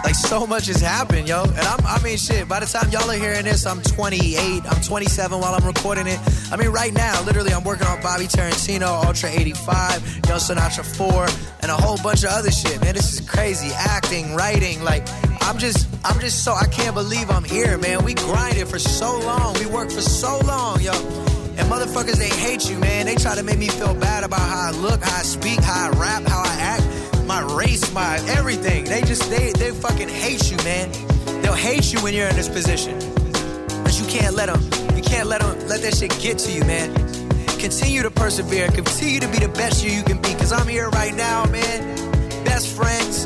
Like so much has happened, yo. And I'm, I mean, shit. By the time y'all are hearing this, I'm 28. I'm 27 while I'm recording it. I mean, right now, literally, I'm working on Bobby Tarantino, Ultra 85, Young Sinatra 4, and a whole bunch of other shit. Man, this is crazy. Acting, writing, like. I'm just, I'm just so, I can't believe I'm here, man. We grinded for so long. We worked for so long, yo. And motherfuckers, they hate you, man. They try to make me feel bad about how I look, how I speak, how I rap, how I act, my race, my everything. They just, they, they fucking hate you, man. They'll hate you when you're in this position. But you can't let them, you can't let them, let that shit get to you, man. Continue to persevere, continue to be the best you you can be, cause I'm here right now, man. Best friends.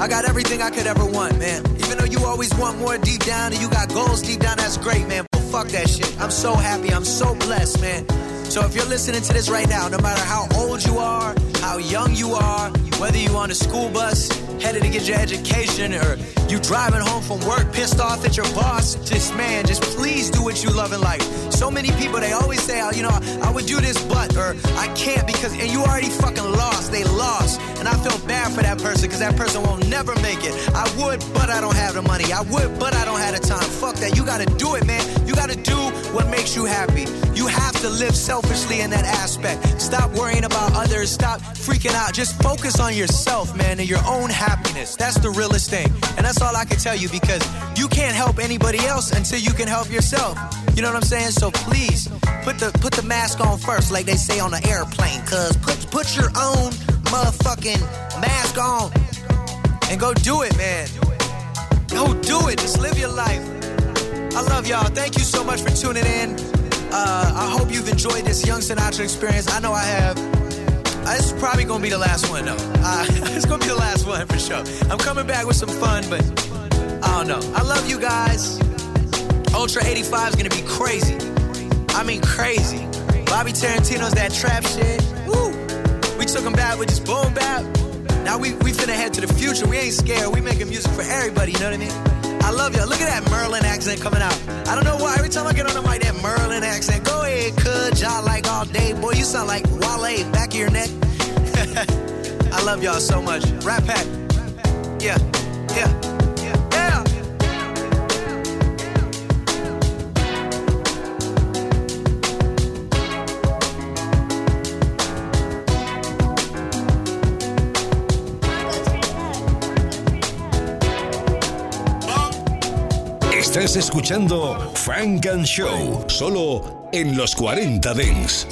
I got everything I could ever want, man. Even though you always want more deep down and you got goals deep down, that's great, man. But fuck that shit. I'm so happy. I'm so blessed, man. So if you're listening to this right now, no matter how old you are, how young you are, whether you're on a school bus, headed to get your education, or you driving home from work pissed off at your boss, just man, just please do what you love in life. So many people they always say, oh, you know, I would do this, but or I can't because, and you already fucking lost. They lost, and I feel bad for that person because that person won't never make it. I would, but I don't have the money. I would, but I don't have the time. Fuck that. You gotta do it, man. You gotta do what makes you happy. You have to live selfishly in that aspect. Stop worrying about others. Stop freaking out. Just focus on yourself, man, and your own happiness. That's the realest thing. And that's all I can tell you because you can't help anybody else until you can help yourself. You know what I'm saying? So please put the put the mask on first, like they say on the airplane. Cause put put your own motherfucking mask on and go do it, man. Go do it. Just live your life. I love y'all. Thank you so much for tuning in. Uh, I hope you've enjoyed this Young Sinatra experience. I know I have. Uh, This is probably gonna be the last one, though. Uh, it's gonna be the last one for sure. I'm coming back with some fun, but I don't know. I love you guys. Ultra 85 is gonna be crazy. I mean, crazy. Bobby Tarantino's that trap shit. Woo! We took him back with just boom bap. Now we, we finna head to the future. We ain't scared. We making music for everybody, you know what I mean? I love y'all. Look at that Merlin accent coming out. I don't know why. Every time I get on the mic, that Merlin accent. Go ahead, could Y'all like all day. Boy, you sound like Wale, back of your neck. I love y'all so much. RattPack. Yeah, yeah. Yeah. Estás escuchando Frank and Show, solo en los 40 Dents.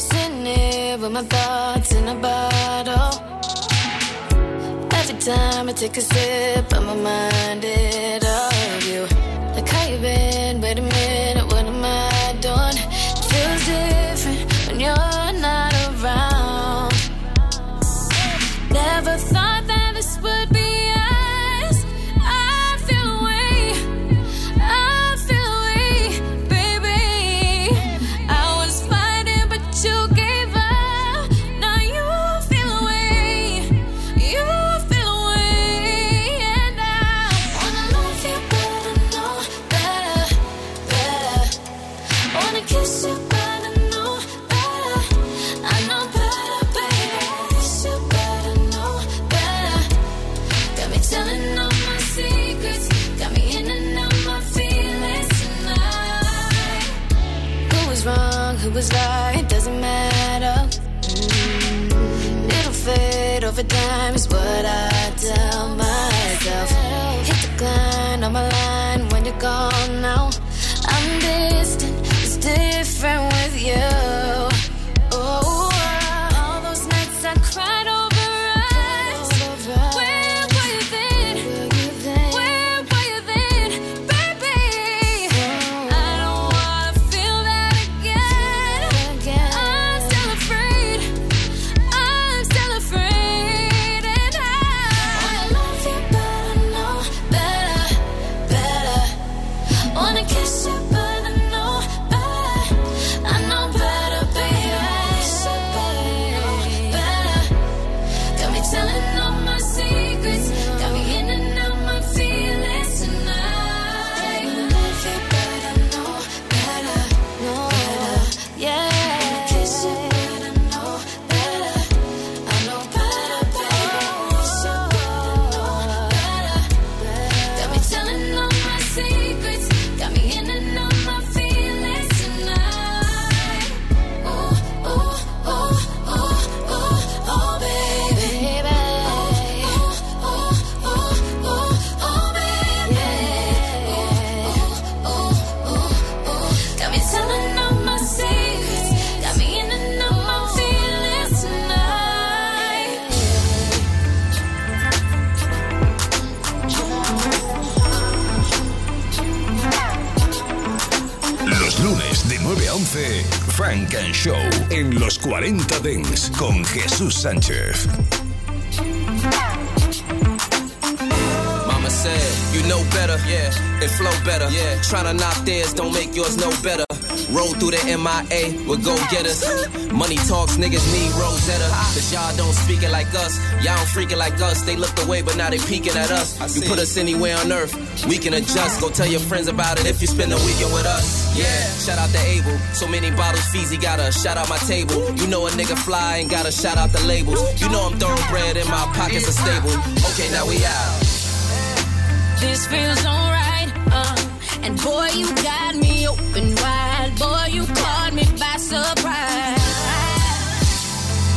Every time I take a sip, I'm reminded of you. Like how you been? Wait a minute, what am I doing? Feels different when you're 40 Dents con Jesús Sánchez. Mama said, you know better, yeah, and flow better, yeah. Tryna knock theirs, don't make yours no better. Roll through the MIA with go getters. Money talks, niggas need Rosetta. Cause y'all don't speak it like us. Y'all don't freak it like us. They looked away, but now they peeking at us. You put us anywhere on earth, we can adjust. Go tell your friends about it if you spend a weekend with us. Yeah, shout out to Abel. So many bottles, Feezy got a shout out my table. You know a nigga fly and got to shout out the labels. You know I'm throwing bread in my pockets are stable. Okay, now we out. This feels alright, uh, and boy, you got me open wide. Boy, you caught me by surprise.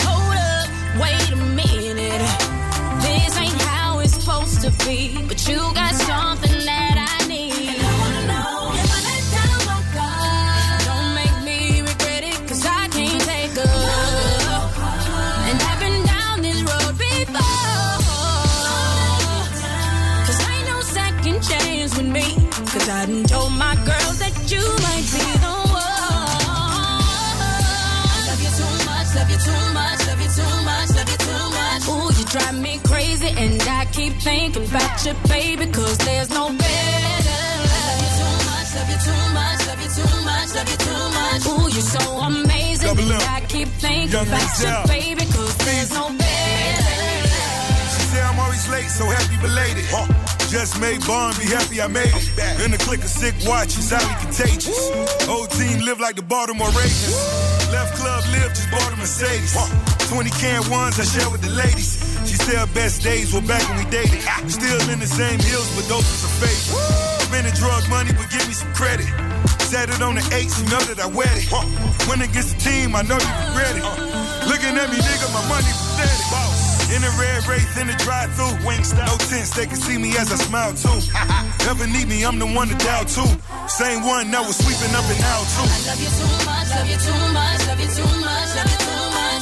Hold up, wait a minute. This ain't how it's supposed to be, but you got something crazy, and I keep thinking about you, baby, cause there's no better. Love you too much, love you too much, love you too much, love you too much. Ooh, you're so amazing, Double and up. I keep thinking Young about you, Denzel. baby, cause there's no better. She say I'm always late, so happy belated. Just made Bond, be happy I made it. In the click of sick watches, highly contagious. Old team live like the Baltimore Ravens. Left club live, just bought a Mercedes. 20 can ones I share with the ladies. Said her best days were back when we dated. Still in the same hills, but those was her favorite. Spending drug money, but give me some credit. Set it on the eights, you know that I wet it. When against the team, I know you regret it. Looking at me, nigga, my money pathetic. In the red wraith, in the drive through No tense, they can see me as I smile too. Never need me, I'm the one to dial too. Same one that was sweeping up and out too. I love you too much, love you too much, love you too much, love you too much.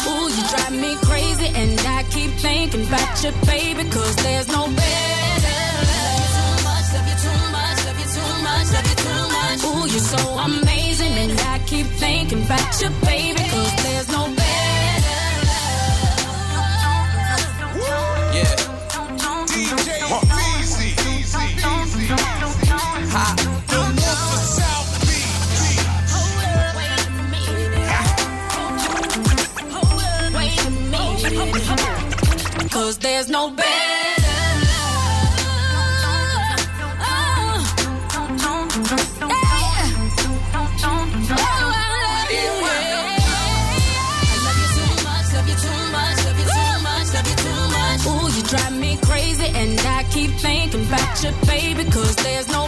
Ooh, you drive me crazy, and I keep thinking about you, baby, cause there's no better. Love you too much, love you too much, love you too much, love you too much. Ooh, you're so amazing, and I keep thinking about you, baby, cause there's no better. Cause there's no better. Ooh, you drive me crazy, and I keep thinking about you, baby, cause there's no